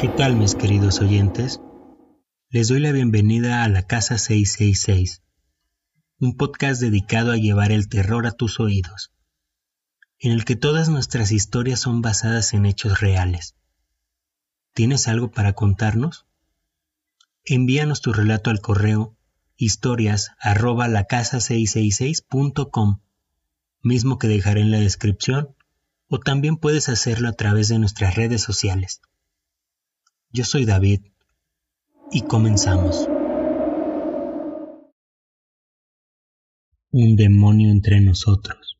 ¿Qué tal mis queridos oyentes? Les doy la bienvenida a la Casa 666, un podcast dedicado a llevar el terror a tus oídos, en el que todas nuestras historias son basadas en hechos reales. ¿Tienes algo para contarnos? Envíanos tu relato al correo historias arroba la casa 666.com, mismo que dejaré en la descripción, o también puedes hacerlo a través de nuestras redes sociales. Yo soy David y comenzamos. Un demonio entre nosotros.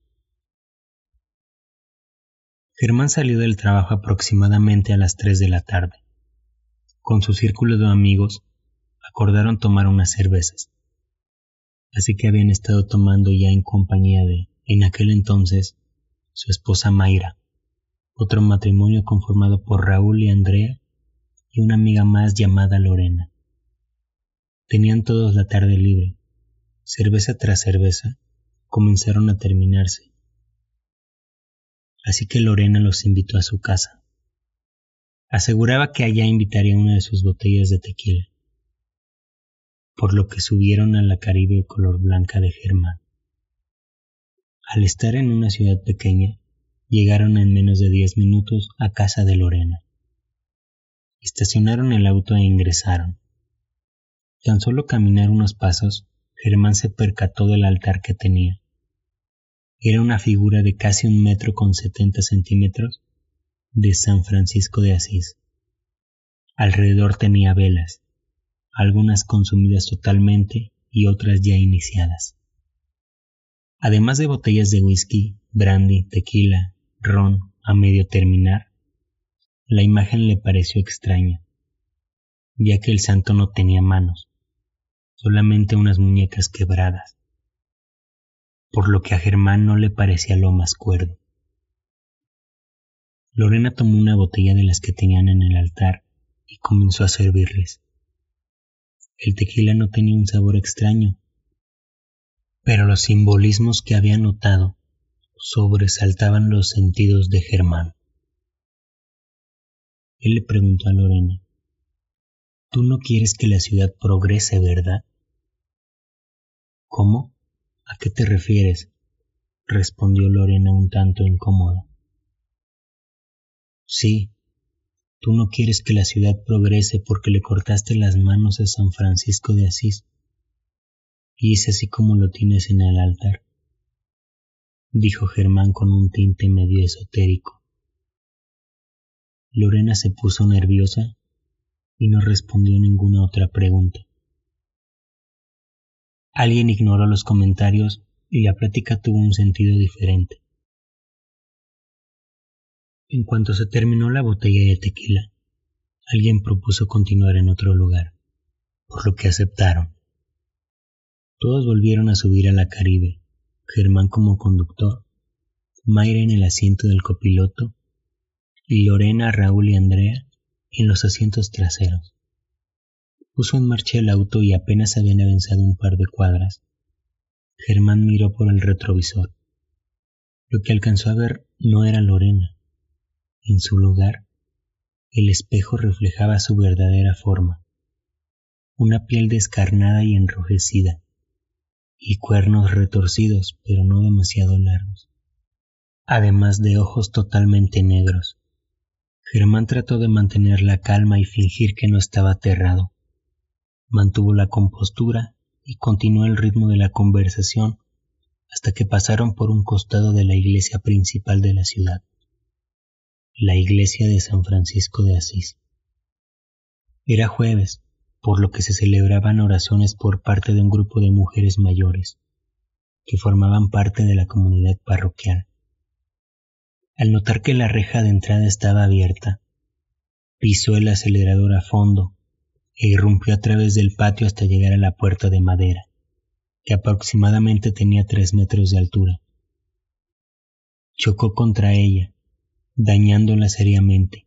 Germán salió del trabajo aproximadamente a las 3 de la tarde. Con su círculo de amigos, acordaron tomar unas cervezas. Así que habían estado tomando ya en compañía de, en aquel entonces, su esposa Mayra, otro matrimonio conformado por Raúl y Andrea y una amiga más llamada Lorena. Tenían todos la tarde libre. Cerveza tras cerveza comenzaron a terminarse. Así que Lorena los invitó a su casa. Aseguraba que allá invitaría una de sus botellas de tequila, por lo que subieron a la Caribe color blanca de Germán. Al estar en una ciudad pequeña, llegaron en menos de diez minutos a casa de Lorena. Estacionaron el auto e ingresaron. Tan solo caminar unos pasos, Germán se percató del altar que tenía. Era una figura de casi un metro con setenta centímetros de San Francisco de Asís. Alrededor tenía velas, algunas consumidas totalmente y otras ya iniciadas. Además de botellas de whisky, brandy, tequila, ron a medio terminar, la imagen le pareció extraña, ya que el santo no tenía manos, solamente unas muñecas quebradas, por lo que a Germán no le parecía lo más cuerdo. Lorena tomó una botella de las que tenían en el altar y comenzó a servirles. El tequila no tenía un sabor extraño, pero los simbolismos que había notado sobresaltaban los sentidos de Germán. Él le preguntó a Lorena, Tú no quieres que la ciudad progrese, ¿verdad? ¿Cómo? ¿A qué te refieres? respondió Lorena un tanto incómoda. Sí, tú no quieres que la ciudad progrese porque le cortaste las manos a San Francisco de Asís. Y es así como lo tienes en el altar, dijo Germán con un tinte medio esotérico. Lorena se puso nerviosa y no respondió ninguna otra pregunta. Alguien ignoró los comentarios y la plática tuvo un sentido diferente. En cuanto se terminó la botella de tequila, alguien propuso continuar en otro lugar, por lo que aceptaron. Todos volvieron a subir a la Caribe, Germán como conductor, Mayra en el asiento del copiloto Lorena, Raúl y Andrea en los asientos traseros. Puso en marcha el auto y apenas habían avanzado un par de cuadras. Germán miró por el retrovisor. Lo que alcanzó a ver no era Lorena. En su lugar, el espejo reflejaba su verdadera forma. Una piel descarnada y enrojecida, y cuernos retorcidos pero no demasiado largos, además de ojos totalmente negros. Germán trató de mantener la calma y fingir que no estaba aterrado. Mantuvo la compostura y continuó el ritmo de la conversación hasta que pasaron por un costado de la iglesia principal de la ciudad, la iglesia de San Francisco de Asís. Era jueves, por lo que se celebraban oraciones por parte de un grupo de mujeres mayores, que formaban parte de la comunidad parroquial. Al notar que la reja de entrada estaba abierta, pisó el acelerador a fondo e irrumpió a través del patio hasta llegar a la puerta de madera, que aproximadamente tenía tres metros de altura. Chocó contra ella, dañándola seriamente.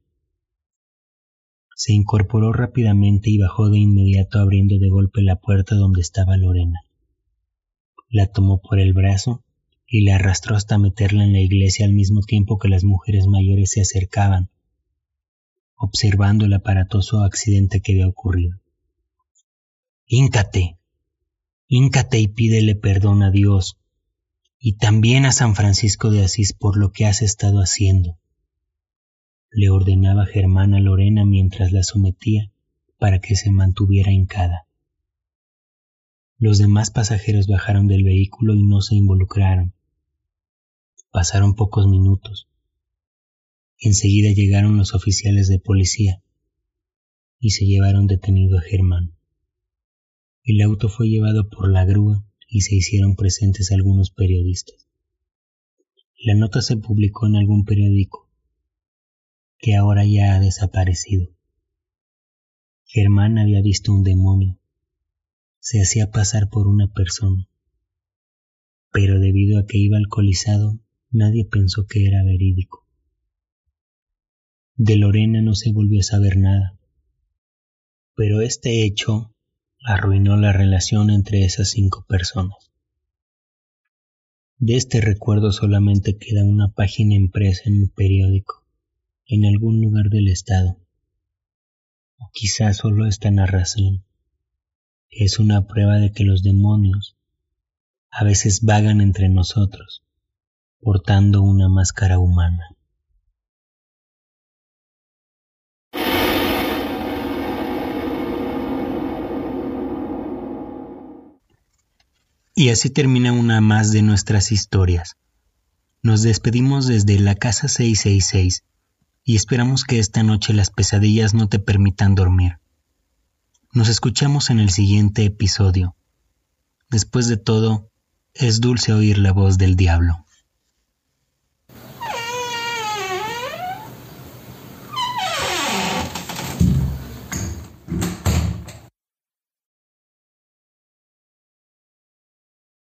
Se incorporó rápidamente y bajó de inmediato abriendo de golpe la puerta donde estaba Lorena. La tomó por el brazo y le arrastró hasta meterla en la iglesia al mismo tiempo que las mujeres mayores se acercaban, observando el aparatoso accidente que había ocurrido. Híncate, híncate y pídele perdón a Dios y también a San Francisco de Asís por lo que has estado haciendo, le ordenaba Germán a Lorena mientras la sometía para que se mantuviera hincada. Los demás pasajeros bajaron del vehículo y no se involucraron. Pasaron pocos minutos. Enseguida llegaron los oficiales de policía y se llevaron detenido a Germán. El auto fue llevado por la grúa y se hicieron presentes algunos periodistas. La nota se publicó en algún periódico, que ahora ya ha desaparecido. Germán había visto un demonio. Se hacía pasar por una persona. Pero debido a que iba alcoholizado, nadie pensó que era verídico. De Lorena no se volvió a saber nada. Pero este hecho arruinó la relación entre esas cinco personas. De este recuerdo solamente queda una página impresa en un periódico, en algún lugar del estado. O quizás solo esta narración es una prueba de que los demonios a veces vagan entre nosotros, portando una máscara humana. Y así termina una más de nuestras historias. Nos despedimos desde la casa 666 y esperamos que esta noche las pesadillas no te permitan dormir. Nos escuchamos en el siguiente episodio. Después de todo, es dulce oír la voz del diablo.